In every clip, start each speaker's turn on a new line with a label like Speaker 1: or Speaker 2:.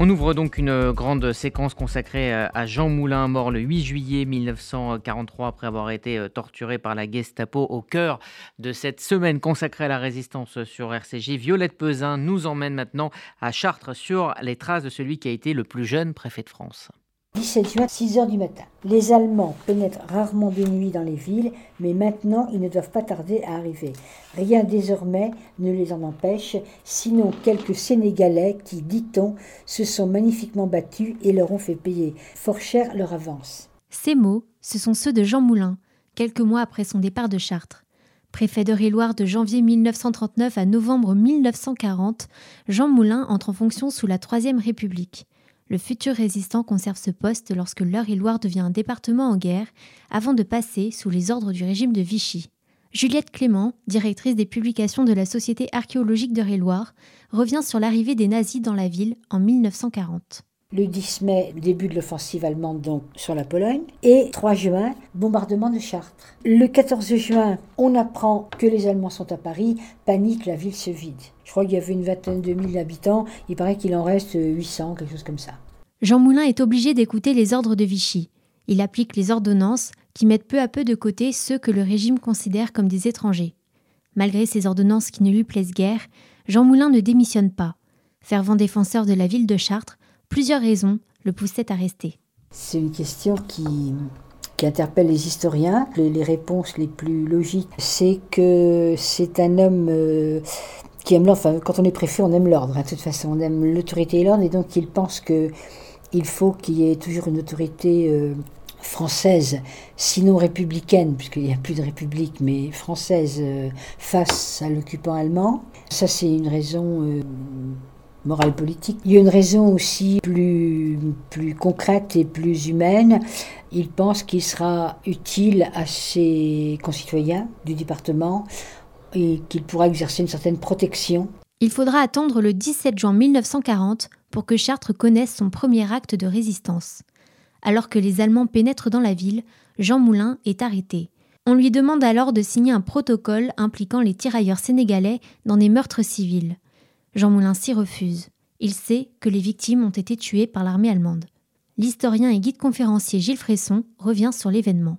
Speaker 1: On ouvre donc une grande séquence consacrée à Jean Moulin, mort le 8 juillet 1943 après avoir été torturé par la Gestapo au cœur de cette semaine consacrée à la résistance sur RCG. Violette Pesin nous emmène maintenant à Chartres sur les traces de celui qui a été le plus jeune préfet de France.
Speaker 2: 17 juin, 6 heures du matin. Les Allemands pénètrent rarement de nuit dans les villes, mais maintenant ils ne doivent pas tarder à arriver. Rien désormais ne les en empêche, sinon quelques Sénégalais qui, dit-on, se sont magnifiquement battus et leur ont fait payer fort cher leur avance.
Speaker 3: Ces mots, ce sont ceux de Jean Moulin, quelques mois après son départ de Chartres. Préfet de loire de janvier 1939 à novembre 1940, Jean Moulin entre en fonction sous la Troisième République. Le futur résistant conserve ce poste lorsque l'Eure-et-Loire devient un département en guerre, avant de passer sous les ordres du régime de Vichy. Juliette Clément, directrice des publications de la Société archéologique d'Eure-et-Loire, revient sur l'arrivée des nazis dans la ville en 1940.
Speaker 2: Le 10 mai, début de l'offensive allemande sur la Pologne. Et 3 juin, bombardement de Chartres. Le 14 juin, on apprend que les Allemands sont à Paris. Panique, la ville se vide. Je crois qu'il y avait une vingtaine de mille habitants. Il paraît qu'il en reste 800, quelque chose comme ça.
Speaker 3: Jean Moulin est obligé d'écouter les ordres de Vichy. Il applique les ordonnances qui mettent peu à peu de côté ceux que le régime considère comme des étrangers. Malgré ces ordonnances qui ne lui plaisent guère, Jean Moulin ne démissionne pas. Fervent défenseur de la ville de Chartres, plusieurs raisons le poussaient à rester.
Speaker 2: C'est une question qui, qui interpelle les historiens. Les, réponses les plus logiques, c'est que c'est un homme euh, qui aime l'ordre. Quand on est préfet, on aime l'ordre. Hein, de toute façon, on aime l'autorité et l'ordre, et donc il pense que il faut qu'il y ait toujours une autorité euh, française, sinon républicaine, puisqu'il n'y a plus de république, mais française euh, face à l'occupant allemand. Ça, c'est une raison euh, morale politique. Il y a une raison aussi plus, plus concrète et plus humaine. Il pense qu'il sera utile à ses concitoyens du département et qu'il pourra exercer une certaine protection.
Speaker 3: Il faudra attendre le 17 juin 1940 pour que Chartres connaisse son premier acte de résistance. Alors que les Allemands pénètrent dans la ville, Jean Moulin est arrêté. On lui demande alors de signer un protocole impliquant les tirailleurs sénégalais dans des meurtres civils. Jean Moulin s'y refuse. Il sait que les victimes ont été tuées par l'armée allemande. L'historien et guide conférencier Gilles Fresson revient sur l'événement.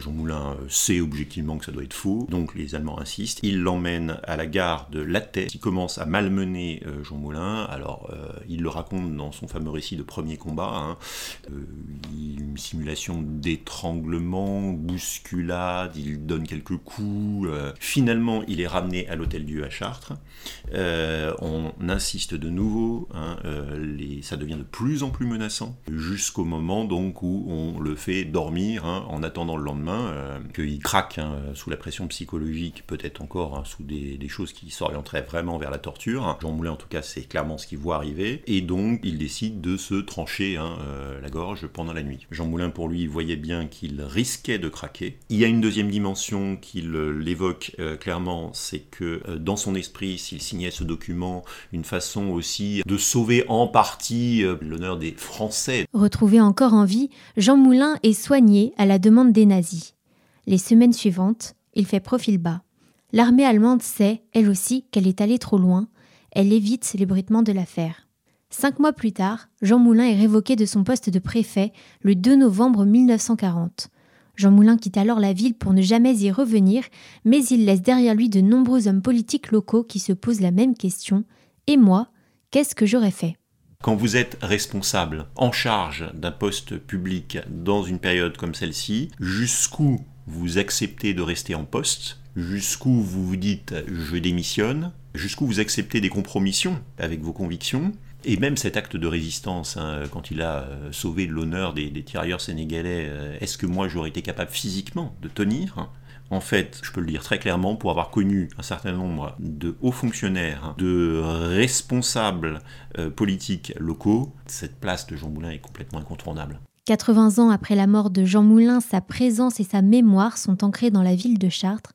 Speaker 4: Jean Moulin euh, sait objectivement que ça doit être faux, donc les Allemands insistent. Il l'emmène à la gare de Lattay, qui commence à malmener euh, Jean Moulin. Alors, euh, il le raconte dans son fameux récit de premier combat. Hein. une simulation d'étranglement, bousculade, il donne quelques coups. finalement, il est ramené à l'Hôtel Dieu à Chartres. on insiste de nouveau, hein, ça devient de plus en plus menaçant, jusqu'au moment donc où on le fait dormir hein, en attendant le lendemain euh, qu'il craque hein, sous la pression psychologique, peut-être encore hein, sous des, choses qui s'orienteraient vraiment vers la torture. Jean Moulin, en tout cas, c'est clairement ce qu'il voit arriver. Et donc, il décide de se trancher hein, euh, la gorge pendant la nuit. Jean Moulin, pour lui, voyait bien qu'il risquait de craquer. Il y a une deuxième dimension qu'il euh, l'évoque clairement, c'est que dans son esprit, s'il signait ce document, une façon aussi de sauver en partie l'honneur des Français.
Speaker 3: Retrouvé encore en vie, Jean Moulin est soigné à la demande des nazis. Les semaines suivantes, il fait profil bas. L'armée allemande sait, elle aussi, qu'elle est allée trop loin. Elle évite l'ébruitement de l'affaire. Cinq mois plus tard, Jean Moulin est révoqué de son poste de préfet le 2 novembre 1940. Jean Moulin quitte alors la ville pour ne jamais y revenir, mais il laisse derrière lui de nombreux hommes politiques locaux qui se posent la même question. Et moi, qu'est-ce que j'aurais fait?
Speaker 4: Quand vous êtes responsable, en charge d'un poste public dans une période comme celle-ci, jusqu'où vous acceptez de rester en poste, jusqu'où vous vous dites je démissionne, jusqu'où vous acceptez des compromissions avec vos convictions, et même cet acte de résistance, hein, quand il a euh, sauvé l'honneur des, tirailleurs sénégalais, euh, est-ce que moi j'aurais été capable physiquement de tenir hein? En fait, je peux le dire très clairement, pour avoir connu un certain nombre de hauts fonctionnaires, hein, de responsables euh, politiques locaux, cette place de Jean Moulin est complètement incontournable.
Speaker 3: 80 ans après la mort de Jean Moulin, sa présence et sa mémoire sont ancrées dans la ville de Chartres.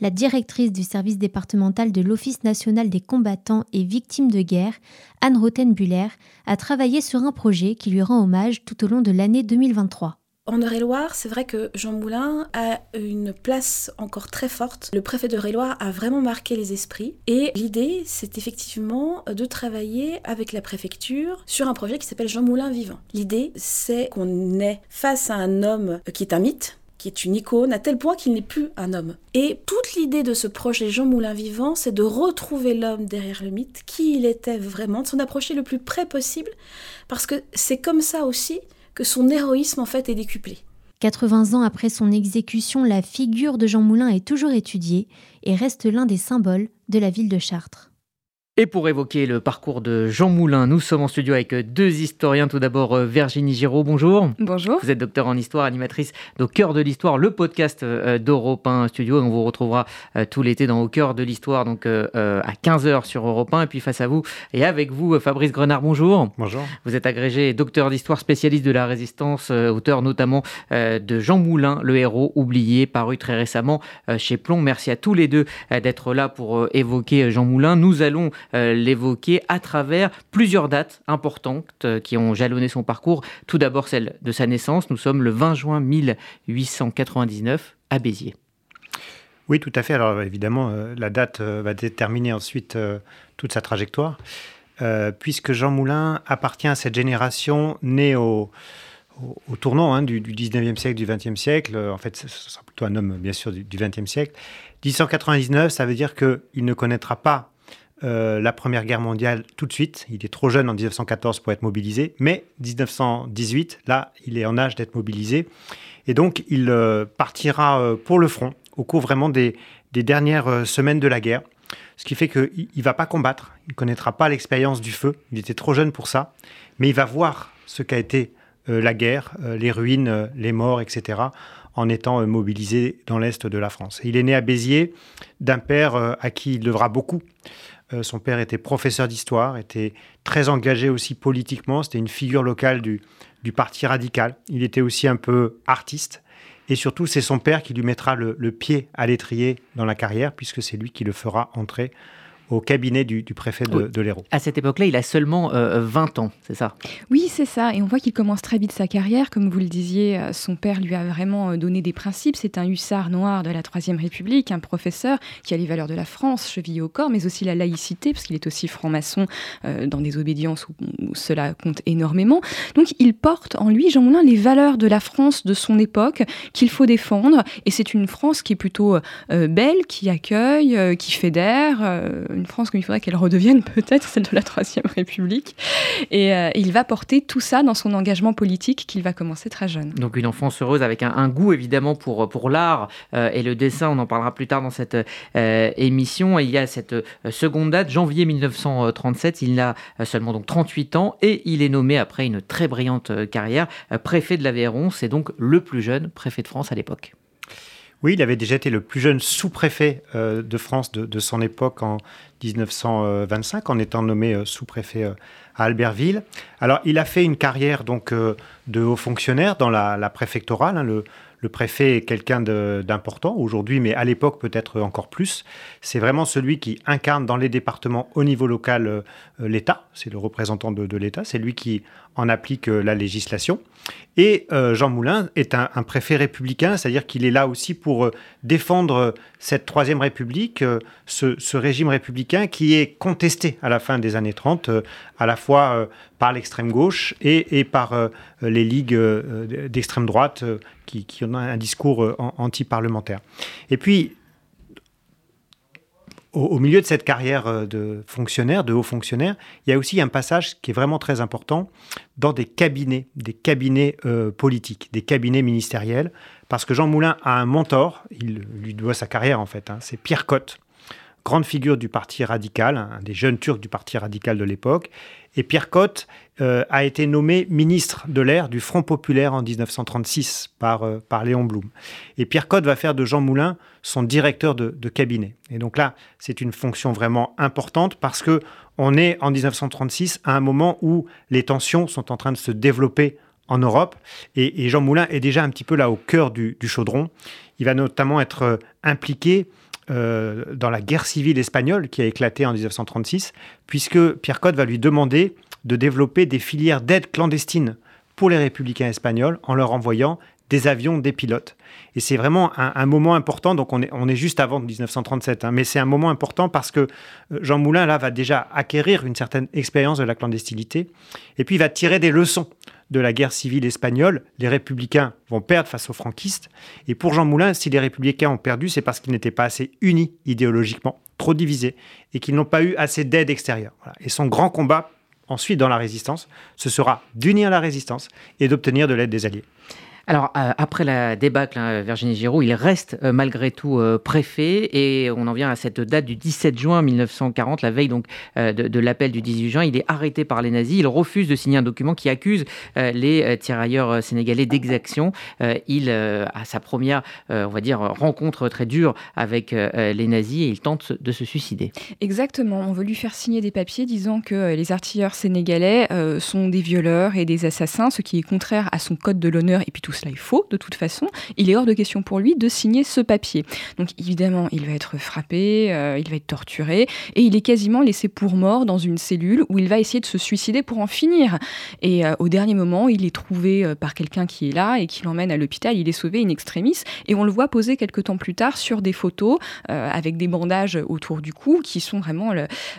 Speaker 3: La directrice du service départemental de l'Office national des combattants et victimes de guerre, Anne Rothenbuller, a travaillé sur un projet qui lui rend hommage tout au long de l'année 2023.
Speaker 5: En Eure-et-Loire, c'est vrai que Jean Moulin a une place encore très forte. Le préfet d'Eure-et-Loire a vraiment marqué les esprits. Et l'idée, c'est effectivement de travailler avec la préfecture sur un projet qui s'appelle Jean Moulin vivant. L'idée, c'est qu'on est face à un homme qui est un mythe, qui est une icône, à tel point qu'il n'est plus un homme. Et toute l'idée de ce projet Jean Moulin Vivant, c'est de retrouver l'homme derrière le mythe, qui il était vraiment, de s'en approcher le plus près possible, parce que c'est comme ça aussi que son héroïsme en fait est décuplé.
Speaker 3: 80 ans après son exécution, la figure de Jean Moulin est toujours étudiée et reste l'un des symboles de la ville de Chartres.
Speaker 1: Et pour évoquer le parcours de Jean Moulin, nous sommes en studio avec deux historiens. Tout d'abord, euh, Virginie Giraud, bonjour.
Speaker 6: Bonjour.
Speaker 1: Vous êtes docteur en histoire, animatrice d'Au cœur de l'histoire, le podcast euh, d'Europe 1 Studio. On vous retrouvera euh, tout l'été dans Au cœur de l'histoire, donc à 15h sur Europe 1. Et puis face à vous et avec vous, Fabrice Grenard, bonjour.
Speaker 7: Bonjour.
Speaker 1: Vous êtes agrégé docteur d'histoire, spécialiste de la résistance, auteur notamment de Jean Moulin, le héros oublié, paru très récemment chez Plomb. Merci à tous les deux d'être là pour évoquer Jean Moulin. Nous allons l'évoquer à travers plusieurs dates importantes euh, qui ont jalonné son parcours. Tout d'abord celle de sa naissance. Nous sommes le 20 juin 1899 à Béziers.
Speaker 7: Oui, tout à fait. Alors évidemment, euh, la date va déterminer ensuite toute sa trajectoire, puisque Jean Moulin appartient à cette génération née au, au, tournant hein, du, 19e siècle, du 20e siècle. En fait, ce sera plutôt un homme, bien sûr, du, du 20e siècle. 1899, ça veut dire qu'il ne connaîtra pas euh, la Première Guerre mondiale tout de suite. Il est trop jeune en 1914 pour être mobilisé, mais 1918, là, il est en âge d'être mobilisé. Et donc, il euh, partira euh, pour le front au cours vraiment des, dernières semaines de la guerre. Ce qui fait qu'il ne va pas combattre, il ne connaîtra pas l'expérience du feu, il était trop jeune pour ça, mais il va voir ce qu'a été la guerre, les ruines, les morts, etc., en étant mobilisé dans l'Est de la France. il est né à Béziers d'un père à qui il devra beaucoup. Euh, son père était professeur d'histoire, était très engagé aussi politiquement. C'était une figure locale du, parti radical. Il était aussi un peu artiste. Et surtout, c'est son père qui lui mettra le pied à l'étrier dans la carrière, puisque c'est lui qui le fera entrer au cabinet du, préfet de, l'Hérault.
Speaker 1: À cette époque-là, il a seulement 20 euh, ans, c'est ça?
Speaker 6: Oui, c'est ça. Et on voit qu'il commence très vite sa carrière. Comme vous le disiez, euh, son père lui a vraiment euh, donné des principes. C'est un hussard noir de la Troisième République, un professeur qui a les valeurs de la France chevillées au corps, mais aussi la laïcité, parce qu'il est aussi franc-maçon dans des obédiences où, cela compte énormément. Donc il porte en lui, Jean Moulin, les valeurs de la France de son époque qu'il faut défendre. Et c'est une France qui est plutôt belle, qui accueille, qui fédère une France comme il faudrait qu'elle redevienne peut-être celle de la Troisième République. Et euh, il va porter tout ça dans son engagement politique qu'il va commencer très jeune.
Speaker 1: Donc une enfance heureuse avec un, goût évidemment pour, pour l'art euh, et le dessin, on en parlera plus tard dans cette euh, émission. Et il y a cette seconde date, janvier 1937, il a seulement donc 38 ans et il est nommé après une très brillante carrière préfet de l'Aveyron. C'est donc le plus jeune préfet de France à l'époque.
Speaker 7: Oui, il avait déjà été le plus jeune sous-préfet de France de, de, son époque en 1925 en étant nommé euh, sous-préfet euh, à Albertville. Alors, il a fait une carrière donc euh, de haut fonctionnaire dans la, préfectorale. Hein, le, préfet est quelqu'un d'important aujourd'hui, mais à l'époque peut-être encore plus. C'est vraiment celui qui incarne dans les départements au niveau local l'État. C'est le représentant de, l'État. C'est lui qui en applique la législation. Et Jean Moulin est un, préfet républicain, c'est-à-dire qu'il est là aussi pour défendre cette Troisième République, ce, régime républicain qui est contesté à la fin des années 30, à la fois par l'extrême gauche et, par les ligues d'extrême droite qui, ont un discours anti-parlementaire. Et puis, au, milieu de cette carrière euh, de fonctionnaire, de haut fonctionnaire, il y a aussi un passage qui est vraiment très important dans des cabinets, des cabinets euh, politiques, des cabinets ministériels, parce que Jean Moulin a un mentor, il lui doit sa carrière en fait, hein, c'est Pierre Cotte, grande figure du parti radical, un des jeunes turcs du parti radical de l'époque. Et Pierre Cotte euh, a été nommé ministre de l'air du Front populaire en 1936 par, euh, par Léon Blum. Et Pierre Cotte va faire de Jean Moulin son directeur de, cabinet. Et donc là, c'est une fonction vraiment importante parce que on est en 1936 à un moment où les tensions sont en train de se développer en Europe. Et, Jean Moulin est déjà un petit peu là au cœur du, du chaudron. Il va notamment être euh, impliqué euh, dans la guerre civile espagnole qui a éclaté en 1936, puisque Pierre Cotte va lui demander de développer des filières d'aide clandestine pour les républicains espagnols en leur envoyant des avions, des pilotes. Et c'est vraiment un, moment important. Donc on est, on est juste avant 1937, hein. mais c'est un moment important parce que euh, Jean Moulin là va déjà acquérir une certaine expérience de la clandestinité, et puis il va tirer des leçons de la guerre civile espagnole. Les républicains vont perdre face aux franquistes, et pour Jean Moulin, si les républicains ont perdu, c'est parce qu'ils n'étaient pas assez unis idéologiquement, trop divisés, et qu'ils n'ont pas eu assez d'aide extérieure. Et son grand combat ensuite dans la résistance, ce sera d'unir la résistance et d'obtenir de l'aide des Alliés.
Speaker 1: Alors, euh, après la débâcle, hein, Virginie Giraud, il reste euh, malgré tout euh, préfet et on en vient à cette date du 17 juin 1940, la veille donc de, l'appel du 18 juin. Il est arrêté par les nazis. Il refuse de signer un document qui accuse les tirailleurs sénégalais d'exaction. il a sa première, on va dire, rencontre très dure avec les nazis et il tente de se suicider.
Speaker 6: Exactement. On veut lui faire signer des papiers disant que les artilleurs sénégalais sont des violeurs et des assassins, ce qui est contraire à son code de l'honneur et puis tout cela est faux de toute façon, il est hors de question pour lui de signer ce papier. Donc évidemment, il va être frappé, euh, il va être torturé, et il est quasiment laissé pour mort dans une cellule où il va essayer de se suicider pour en finir. Et euh, au dernier moment, il est trouvé euh, par quelqu'un qui est là et qui l'emmène à l'hôpital, il est sauvé in extremis, et on le voit poser quelques temps plus tard sur des photos avec des bandages autour du cou qui sont vraiment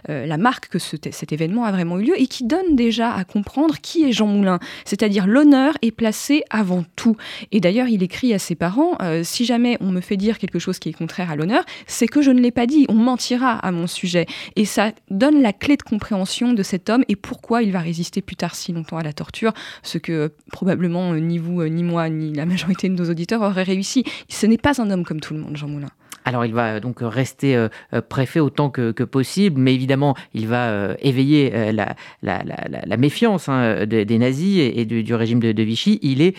Speaker 6: la marque que cet événement a vraiment eu lieu et qui donnent déjà à comprendre qui est Jean Moulin. C'est-à-dire l'honneur est placé avant tout. Et d'ailleurs, il écrit à ses parents, euh, si jamais on me fait dire quelque chose qui est contraire à l'honneur, c'est que je ne l'ai pas dit, on mentira à mon sujet. Et ça donne la clé de compréhension de cet homme et pourquoi il va résister plus tard si longtemps à la torture, ce que euh, probablement euh, ni vous, ni moi, ni la majorité de nos auditeurs auraient réussi. Ce n'est pas un homme comme tout le monde, Jean Moulin.
Speaker 1: Alors il va donc rester préfet autant que, possible, mais évidemment il va éveiller la, méfiance hein, des, nazis et, du, régime de, de, Vichy. Il est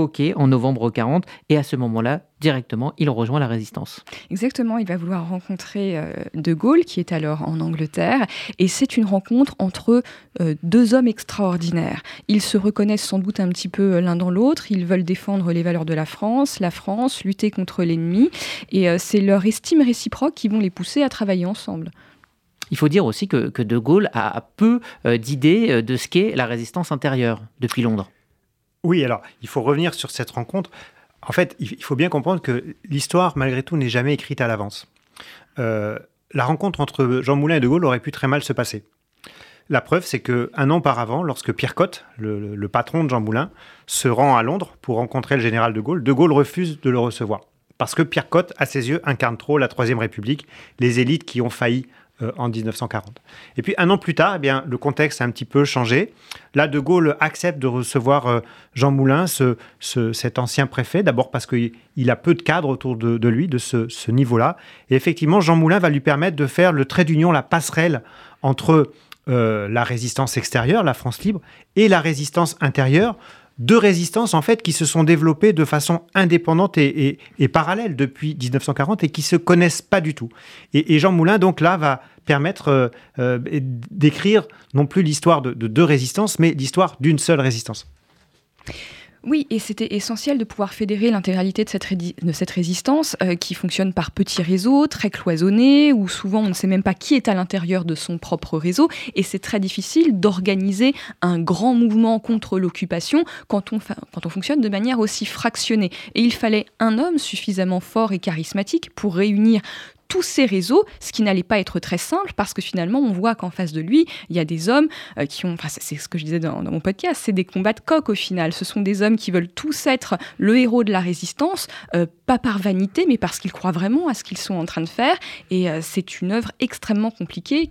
Speaker 1: révoqué en novembre 40 et à ce moment-là, directement, il rejoint la résistance.
Speaker 6: Exactement, il va vouloir rencontrer euh, De Gaulle, qui est alors en Angleterre, et c'est une rencontre entre euh, deux hommes extraordinaires. Ils se reconnaissent sans doute un petit peu euh, l'un dans l'autre, ils veulent défendre les valeurs de la France, la France, lutter contre l'ennemi, et c'est leur estime réciproque qui vont les pousser à travailler ensemble.
Speaker 1: Il faut dire aussi que, que De Gaulle a peu d'idées de ce qu'est la résistance intérieure depuis Londres.
Speaker 7: Oui, alors il faut revenir sur cette rencontre en fait, il faut bien comprendre que l'histoire, malgré tout, n'est jamais écrite à l'avance. Euh, la rencontre entre Jean Moulin et De Gaulle aurait pu très mal se passer. La preuve, c'est que un an auparavant, lorsque Pierre Cotte, le, patron de Jean Moulin, se rend à Londres pour rencontrer le général De Gaulle, De Gaulle refuse de le recevoir. Parce que Pierre Cotte, à ses yeux, incarne trop la Troisième République, les élites qui ont failli euh, en 1940. Et puis un an plus tard, eh bien, le contexte a un petit peu changé. Là, De Gaulle accepte de recevoir euh, Jean Moulin, ce, cet ancien préfet, d'abord parce qu'il a peu de cadres autour de, lui, de ce, niveau-là. Et effectivement, Jean Moulin va lui permettre de faire le trait d'union, la passerelle entre euh, la résistance extérieure, la France libre, et la résistance intérieure, deux résistances en fait qui se sont développées de façon indépendante et, parallèle depuis 1940 et qui se connaissent pas du tout. Et, Jean Moulin donc là va permettre euh, euh, d'écrire non plus l'histoire de deux résistances, mais l'histoire d'une seule résistance.
Speaker 6: Oui, et c'était essentiel de pouvoir fédérer l'intégralité de cette, résistance euh, qui fonctionne par petits réseaux très cloisonnés, où souvent on ne sait même pas qui est à l'intérieur de son propre réseau, et c'est très difficile d'organiser un grand mouvement contre l'occupation quand on, quand on fonctionne de manière aussi fractionnée. Et il fallait un homme suffisamment fort et charismatique pour réunir tous ces réseaux, ce qui n'allait pas être très simple parce que finalement, on voit qu'en face de lui, il y a des hommes euh, qui ont, enfin, c'est ce que je disais dans, mon podcast, c'est des combats de coq au final. Ce sont des hommes qui veulent tous être le héros de la résistance, euh, pas par vanité, mais parce qu'ils croient vraiment à ce qu'ils sont en train de faire. Et euh, c'est une œuvre extrêmement compliquée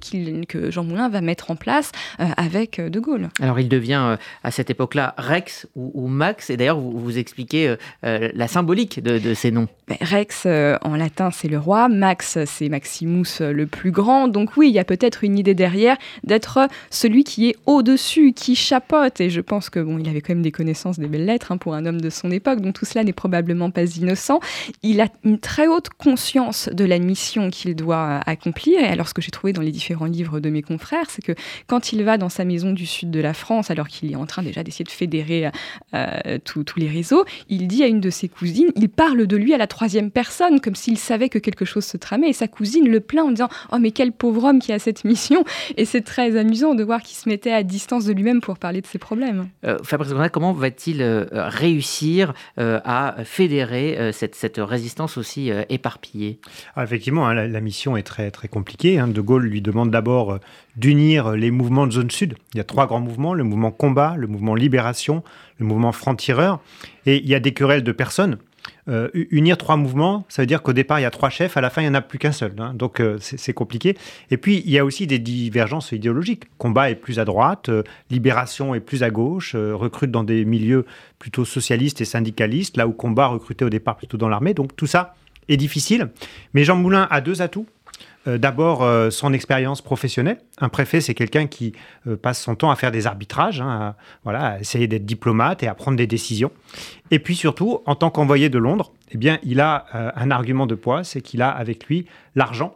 Speaker 6: que Jean Moulin va mettre en place avec De Gaulle.
Speaker 1: Alors, il devient à cette époque-là Rex ou, Max, et d'ailleurs, vous, vous expliquez la symbolique de, de ces noms.
Speaker 6: Ben, Rex, en latin, c'est le roi. Max, c'est Maximus le plus grand. Donc oui, il y a peut-être une idée derrière d'être celui qui est au-dessus, qui chapote. Et je pense que bon, il avait quand même des connaissances des belles lettres hein, pour un homme de son époque, donc tout cela n'est probablement pas innocent. Il a une très haute conscience de la mission qu'il doit accomplir. Et alors ce que j'ai trouvé dans les différents livres de mes confrères, c'est que quand il va dans sa maison du sud de la France, alors qu'il est en train déjà d'essayer de fédérer euh, tous les réseaux, il dit à une de ses cousines, il parle de lui à la troisième personne, comme s'il savait que quelque chose se tramait Et sa cousine le plaint en disant Oh, mais quel pauvre homme qui a cette mission Et c'est très amusant de voir qu'il se mettait à distance de lui-même pour parler de ses problèmes.
Speaker 1: Euh, Fabrice Grenat, comment va-t-il euh, réussir euh, à fédérer cette, cette, résistance aussi éparpillée?
Speaker 7: Ah, Effectivement, hein, la, mission est très, très compliquée. Hein. De Gaulle lui demande d'abord d'unir les mouvements de zone sud. Il y a trois grands mouvements, le mouvement combat, le mouvement libération, le mouvement franc-tireur. Et il y a des querelles de personnes. Euh, unir trois mouvements, ça veut dire qu'au départ, il y a trois chefs, à la fin, il n'y en a plus qu'un seul. Hein. donc, euh, c'est compliqué. Et puis, il y a aussi des divergences idéologiques. Combat est plus à droite, euh, libération est plus à gauche, recrute dans des milieux plutôt socialistes et syndicalistes, là où combat recrutait au départ plutôt dans l'armée. Donc, tout ça est difficile. Mais Jean Moulin a deux atouts. Euh, d'abord euh, son expérience professionnelle. Un préfet, c'est quelqu'un qui euh, passe son temps à faire des arbitrages, hein, à, voilà, essayer d'être diplomate et à prendre des décisions. Et puis surtout, en tant qu'envoyé de Londres, eh bien, il a un argument de poids, c'est qu'il a avec lui l'argent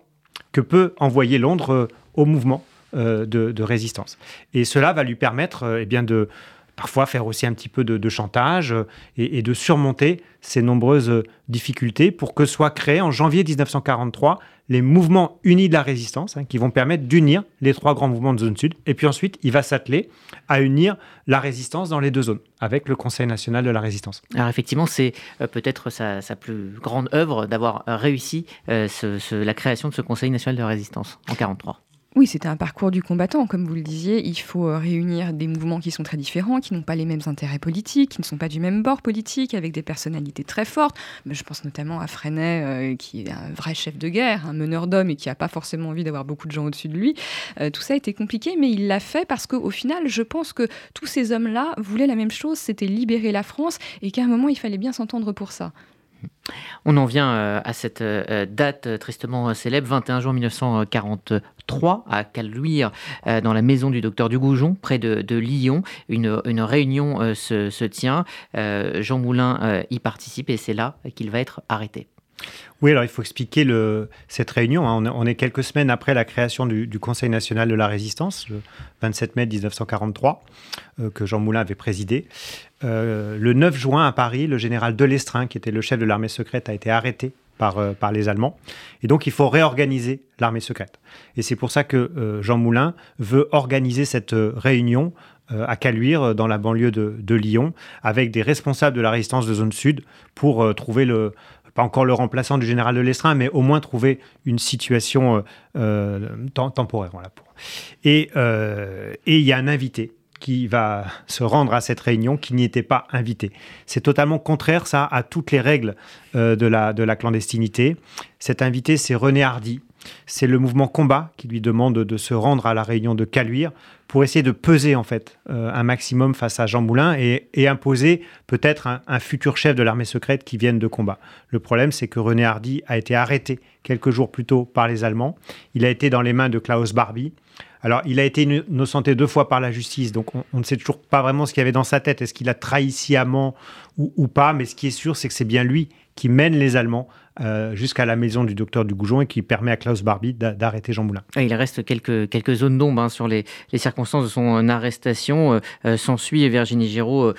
Speaker 7: que peut envoyer Londres au mouvement de, résistance. Et cela va lui permettre eh bien, de parfois faire aussi un petit peu de, chantage et, et, de surmonter ces nombreuses difficultés pour que soit créé en janvier 1943 les mouvements unis de la résistance, hein, qui vont permettre d'unir les trois grands mouvements de zone sud. Et puis ensuite, il va s'atteler à unir la résistance dans les deux zones, avec le Conseil national de la résistance.
Speaker 1: Alors effectivement, c'est euh, peut-être sa, plus grande œuvre d'avoir réussi euh, la création de ce Conseil national de résistance en 1943.
Speaker 6: Oui, c'était un parcours du combattant, comme vous le disiez. Il faut euh, réunir des mouvements qui sont très différents, qui n'ont pas les mêmes intérêts politiques, qui ne sont pas du même bord politique, avec des personnalités très fortes. Je pense notamment à Freinet, euh, qui est un vrai chef de guerre, un meneur d'hommes et qui n'a pas forcément envie d'avoir beaucoup de gens au-dessus de lui. Euh, tout ça a été compliqué, mais il l'a fait parce qu'au final, je pense que tous ces hommes-là voulaient la même chose, c'était libérer la France, et qu'à un moment, il fallait bien s'entendre pour ça.
Speaker 1: On en vient euh, à cette euh, date euh, tristement célèbre, 21 juin 1943, à Caluire, dans la maison du docteur Dugoujon, près de, Lyon. Une, réunion se, tient. Jean Moulin y participe et c'est là qu'il va être arrêté.
Speaker 7: Oui, alors il faut expliquer cette réunion. Hein. On, est quelques semaines après la création du, Conseil national de la résistance, le 27 mai 1943, que Jean Moulin avait présidé. Euh, le 9 juin à Paris, le général Delestrin, qui était le chef de l'armée secrète, a été arrêté par, euh, les Allemands. Et donc, il faut réorganiser l'armée secrète. Et c'est pour ça que euh, Jean Moulin veut organiser cette réunion à Caluire, dans la banlieue de, Lyon, avec des responsables de la résistance de zone sud pour trouver le, pas encore le remplaçant du général de Lestrin, mais au moins trouver une situation temporaire. Voilà, Et il y a un invité qui va se rendre à cette réunion qui n'y était pas invité. C'est totalement contraire, ça, à toutes les règles euh, de la clandestinité. Cet invité, c'est René Hardy. C'est le mouvement Combat qui lui demande de se rendre à la réunion de Caluire pour essayer de peser en fait euh, un maximum face à Jean Moulin et, imposer peut-être un, futur chef de l'armée secrète qui vienne de combat. Le problème, c'est que René Hardy a été arrêté quelques jours plus tôt par les Allemands. Il a été dans les mains de Klaus Barbie. Alors, il a été innocenté deux fois par la justice, donc on, ne sait toujours pas vraiment ce qu'il y avait dans sa tête. Est-ce qu'il a trahi sciemment ou, pas? Mais ce qui est sûr, c'est que c'est bien lui qui mène les Allemands euh, jusqu'à la maison du docteur Dugoujon et qui permet à Klaus Barbie d'arrêter Jean Moulin.
Speaker 1: Il reste quelques, quelques zones d'ombre hein, sur les, circonstances de son arrestation. Euh, euh, s'ensuit Virginie Giraud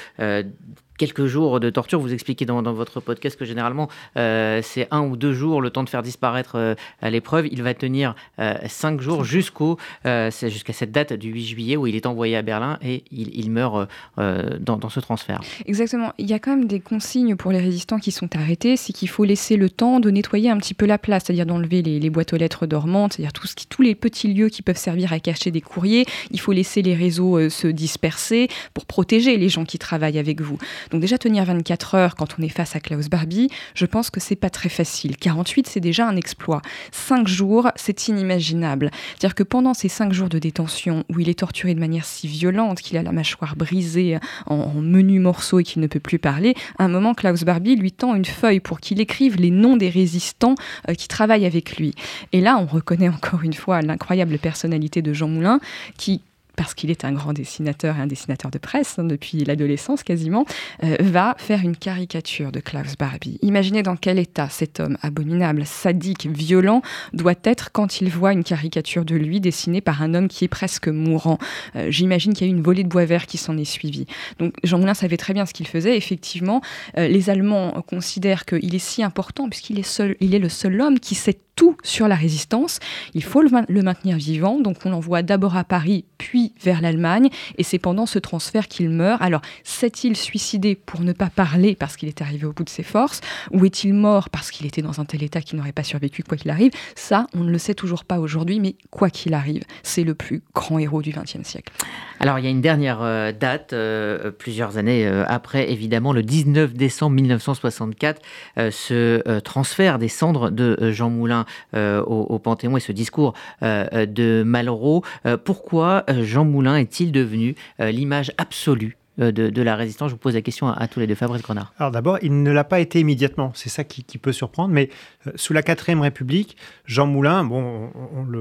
Speaker 1: quelques jours de torture. Vous expliquez dans, votre podcast que généralement, euh, c'est un ou deux jours le temps de faire disparaître euh, l'épreuve. Il va tenir euh, cinq jours jusqu'au, jusqu'à cette date du 8 juillet où il est envoyé à Berlin et il, meurt dans, ce transfert.
Speaker 6: Exactement. Il y a quand même des consignes pour les résistants qui sont arrêtés. C'est qu'il faut laisser le temps de nettoyer un petit peu la place, c'est-à-dire d'enlever les, boîtes aux lettres dormantes, c'est-à-dire tout ce qui, tous les petits lieux qui peuvent servir à cacher des courriers. Il faut laisser les réseaux se disperser pour protéger les gens qui travaillent avec vous. Donc déjà tenir 24 heures quand on est face à Klaus Barbie, je pense que c'est pas très facile. 48, c'est déjà un exploit. 5 jours, c'est inimaginable. C'est-à-dire que pendant ces 5 jours de détention où il est torturé de manière si violente qu'il a la mâchoire brisée en, menus morceaux et qu'il ne peut plus parler, à un moment Klaus Barbie lui tend une feuille pour qu'il écrive les noms des résistants euh, qui travaillent avec lui. Et là, on reconnaît encore une fois l'incroyable personnalité de Jean Moulin qui parce qu'il est un grand dessinateur et un dessinateur de presse hein, depuis l'adolescence quasiment, euh, va faire une caricature de Klaus Barbie. Imaginez dans quel état cet homme abominable, sadique, violent doit être quand il voit une caricature de lui dessinée par un homme qui est presque mourant. Euh, j'imagine qu'il y a eu une volée de bois vert qui s'en est suivie. Donc Jean Moulin savait très bien ce qu'il faisait. Effectivement, euh, les Allemands considèrent qu'il est si important puisqu'il est, seul, il est le seul homme qui sait tout sur la résistance. Il faut le, maintenir vivant, donc on l'envoie d'abord à Paris, puis vers l'Allemagne, et c'est pendant ce transfert qu'il meurt. Alors, s'est-il suicidé pour ne pas parler parce qu'il était arrivé au bout de ses forces, ou est-il mort parce qu'il était dans un tel état qu'il n'aurait pas survécu quoi qu'il arrive? Ça, on ne le sait toujours pas aujourd'hui, mais quoi qu'il arrive, c'est le plus grand héros du XXe siècle.
Speaker 1: Alors, il y a une dernière euh, date, euh, plusieurs années euh, après, évidemment, le 19 décembre 1964, ce transfert des cendres de Jean Moulin euh, au, Panthéon et ce discours euh, de Malraux. Euh, pourquoi Jean Moulin est-il devenu l'image absolue de, la résistance? Je vous pose la question à, tous les deux. Fabrice Grenard.
Speaker 7: Alors d'abord, il ne l'a pas été immédiatement. C'est ça qui, peut surprendre. Mais sous la 4ème République, Jean Moulin, bon,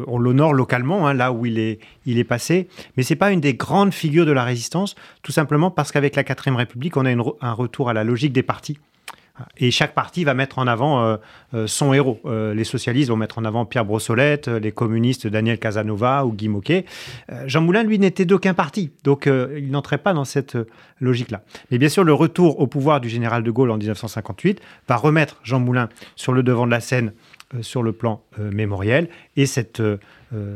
Speaker 7: on, l'honore localement, hein, là où il est, il est passé. Mais c'est pas une des grandes figures de la résistance, tout simplement parce qu'avec la 4ème République, on a un retour à la logique des partis. Et chaque parti va mettre en avant euh, euh, son héros. Euh, les socialistes vont mettre en avant Pierre Brossolette, les communistes Daniel Casanova ou Guy Moquet. Jean Moulin, lui, n'était d'aucun parti, donc il n'entrait pas dans cette logique-là. Mais bien sûr, le retour au pouvoir du général de Gaulle en 1958 va remettre Jean Moulin sur le devant de la scène sur le plan mémoriel, et cette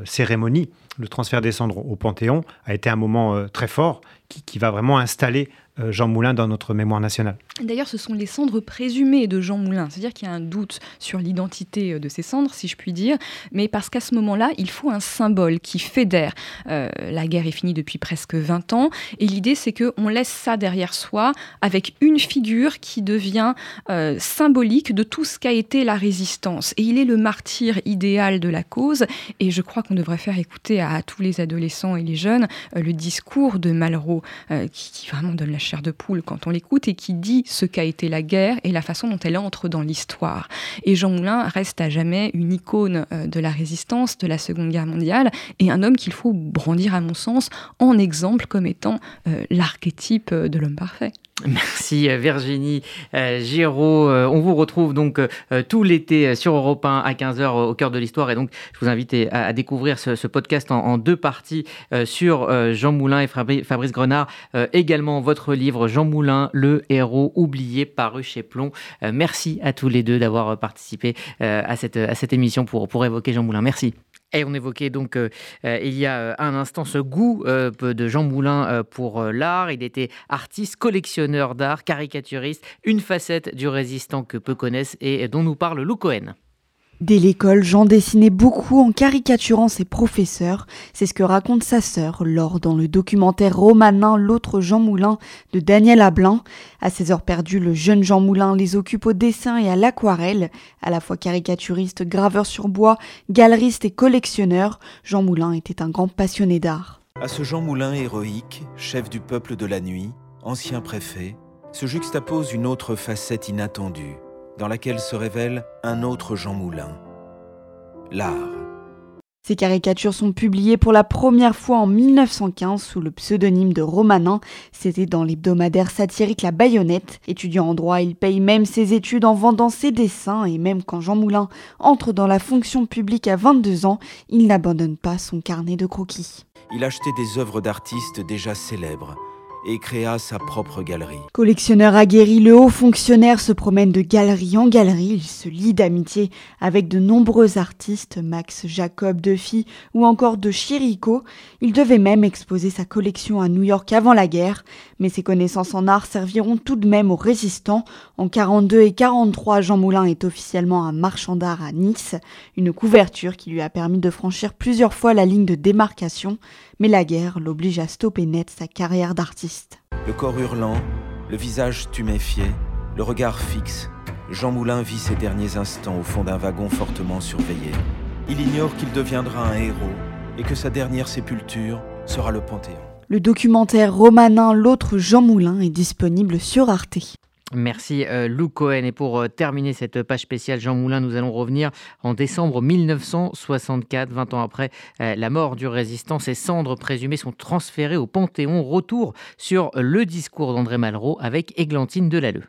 Speaker 7: cérémonie, le transfert des cendres au Panthéon, a été un moment très fort qui, va vraiment installer Jean Moulin dans notre mémoire nationale.
Speaker 6: D'ailleurs, ce sont les cendres présumées de Jean Moulin, c'est-à-dire qu'il y a un doute sur l'identité euh, de ces cendres, si je puis dire, mais parce qu'à ce moment-là, il faut un symbole qui fédère. Euh, la guerre est finie depuis presque 20 ans, et l'idée, c'est qu'on laisse ça derrière soi avec une figure qui devient symbolique de tout ce qu'a été la résistance. Et il est le martyr idéal de la cause, et je crois qu'on devrait faire écouter à, tous les adolescents et les jeunes le discours de Malraux, qui, qui, vraiment donne la chair de poule quand on l'écoute et qui dit ce qu'a été la guerre et la façon dont elle entre dans l'histoire. Et Jean Moulin reste à jamais une icône euh, de la résistance de la Seconde Guerre mondiale et un homme qu'il faut brandir à mon sens en exemple comme étant euh, l'archétype euh, de l'homme parfait.
Speaker 1: Merci Virginie Giraud. On vous retrouve donc tout l'été sur Europe 1 à 15h au cœur de l'histoire. Et donc, je vous invite à, découvrir ce, podcast en, deux parties sur Jean Moulin et Fabrice Grenard. également votre livre Jean Moulin, le héros oublié, paru chez Plomb. merci à tous les deux d'avoir participé à, cette, à cette émission pour, pour évoquer Jean Moulin. Merci. Et on évoquait donc euh, euh, il y a euh, un instant ce goût de Jean Moulin pour l'art. Il était artiste, collectionneur d'art, caricaturiste, une facette du résistant que peu connaissent et dont nous parle Lou Cohen.
Speaker 8: Dès l'école, Jean dessinait beaucoup en caricaturant ses professeurs. C'est ce que raconte sa sœur lors dans le documentaire romanin L'autre Jean Moulin de Daniel Ablin. À ses heures perdues, le jeune Jean Moulin les occupe au dessin et à l'aquarelle. À la fois caricaturiste, graveur sur bois, galeriste et collectionneur, Jean Moulin était un grand passionné d'art.
Speaker 9: À ce Jean Moulin héroïque, chef du peuple de la nuit, ancien préfet, se juxtapose une autre facette inattendue dans laquelle se révèle un autre Jean Moulin, l'art.
Speaker 8: Ces caricatures sont publiées pour la première fois en 1915 sous le pseudonyme de Romanin. C'était dans l'hebdomadaire satirique La Bayonnette. Étudiant en droit, il paye même ses études en vendant ses dessins et même quand Jean Moulin entre dans la fonction publique à 22 ans, il n'abandonne pas son carnet de croquis.
Speaker 9: Il achetait des œuvres d'artistes déjà célèbres et créa sa propre galerie.
Speaker 8: Collectionneur aguerri, le haut fonctionnaire se promène de galerie en galerie. Il se lie d'amitié avec de nombreux artistes, Max Jacob Duffy ou encore de Chirico. Il devait même exposer sa collection à New York avant la guerre, mais ses connaissances en art serviront tout de même aux résistants. En 42 et 43, Jean Moulin est officiellement un marchand d'art à Nice, une couverture qui lui a permis de franchir plusieurs fois la ligne de démarcation mais la guerre l'oblige à stopper net sa carrière d'artiste.
Speaker 9: Le corps hurlant, le visage tuméfié, le regard fixe, Jean Moulin vit ses derniers instants au fond d'un wagon fortement surveillé. Il ignore qu'il deviendra un héros et que sa dernière sépulture sera le Panthéon.
Speaker 8: Le documentaire romanin L'autre Jean Moulin est disponible sur Arte.
Speaker 1: Merci euh, Lou Cohen. Et pour euh, terminer cette page spéciale Jean Moulin, nous allons revenir en décembre 1964, 20 ans après euh, la mort du résistant. Ses cendres présumées sont transférées au Panthéon. Retour sur le discours d'André Malraux avec Églantine Delalleux.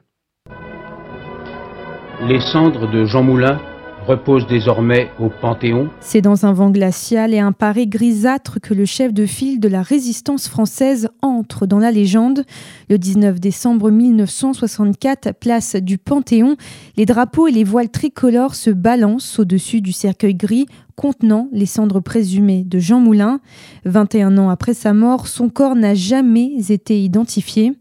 Speaker 10: Les cendres de Jean Moulin repose désormais au Panthéon.
Speaker 11: C'est dans un vent glacial et un paré grisâtre que le chef de file de la résistance française entre dans la légende. Le 19 décembre 1964, place du Panthéon, les drapeaux et les voiles tricolores se balancent au-dessus du cercueil gris contenant les cendres présumées de Jean Moulin. 21 ans après sa mort, son corps n'a jamais été identifié.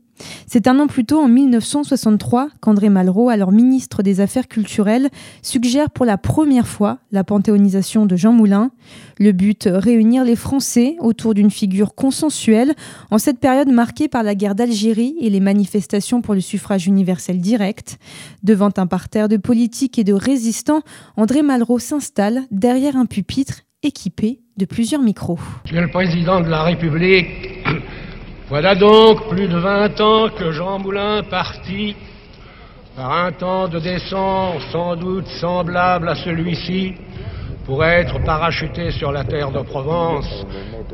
Speaker 11: C'est un an plus tôt, en 1963, qu'André Malraux, alors ministre des Affaires culturelles, suggère pour la première fois la panthéonisation de Jean Moulin. Le but, réunir les Français autour d'une figure consensuelle en cette période marquée par la guerre d'Algérie et les manifestations pour le suffrage universel direct. Devant un parterre de politiques et de résistants, André Malraux s'installe derrière un pupitre équipé de plusieurs micros.
Speaker 12: Le Président de la République, voilà donc plus de vingt ans que Jean Moulin partit. Par un temps de descente sans doute semblable à celui-ci pour être parachuté sur la terre de Provence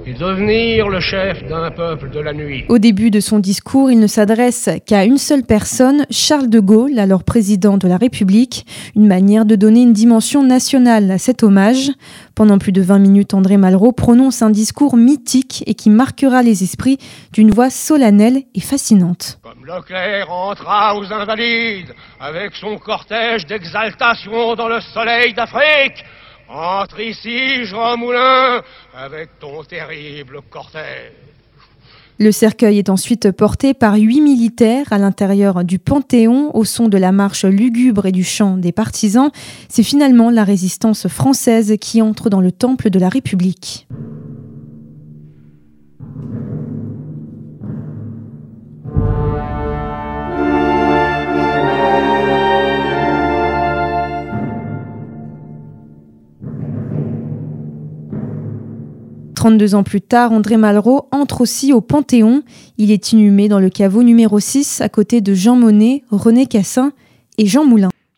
Speaker 12: et devenir le chef d'un peuple de la nuit.
Speaker 11: Au début de son discours, il ne s'adresse qu'à une seule personne, Charles de Gaulle, alors président de la République, une manière de donner une dimension nationale à cet hommage. Pendant plus de 20 minutes, André Malraux prononce un discours mythique et qui marquera les esprits d'une voix solennelle et fascinante.
Speaker 12: Comme Leclerc entra aux Invalides avec son cortège d'exaltation dans le soleil d'Afrique, entre ici, Jean Moulin, avec ton terrible cortège.
Speaker 11: Le cercueil est ensuite porté par huit militaires à l'intérieur du Panthéon au son de la marche lugubre et du chant des partisans. C'est finalement la résistance française qui entre dans le temple de la République. 32 ans plus tard, André Malraux entre aussi au Panthéon. Il est inhumé dans le caveau numéro 6 à côté de Jean Monnet, René Cassin et Jean Moulin.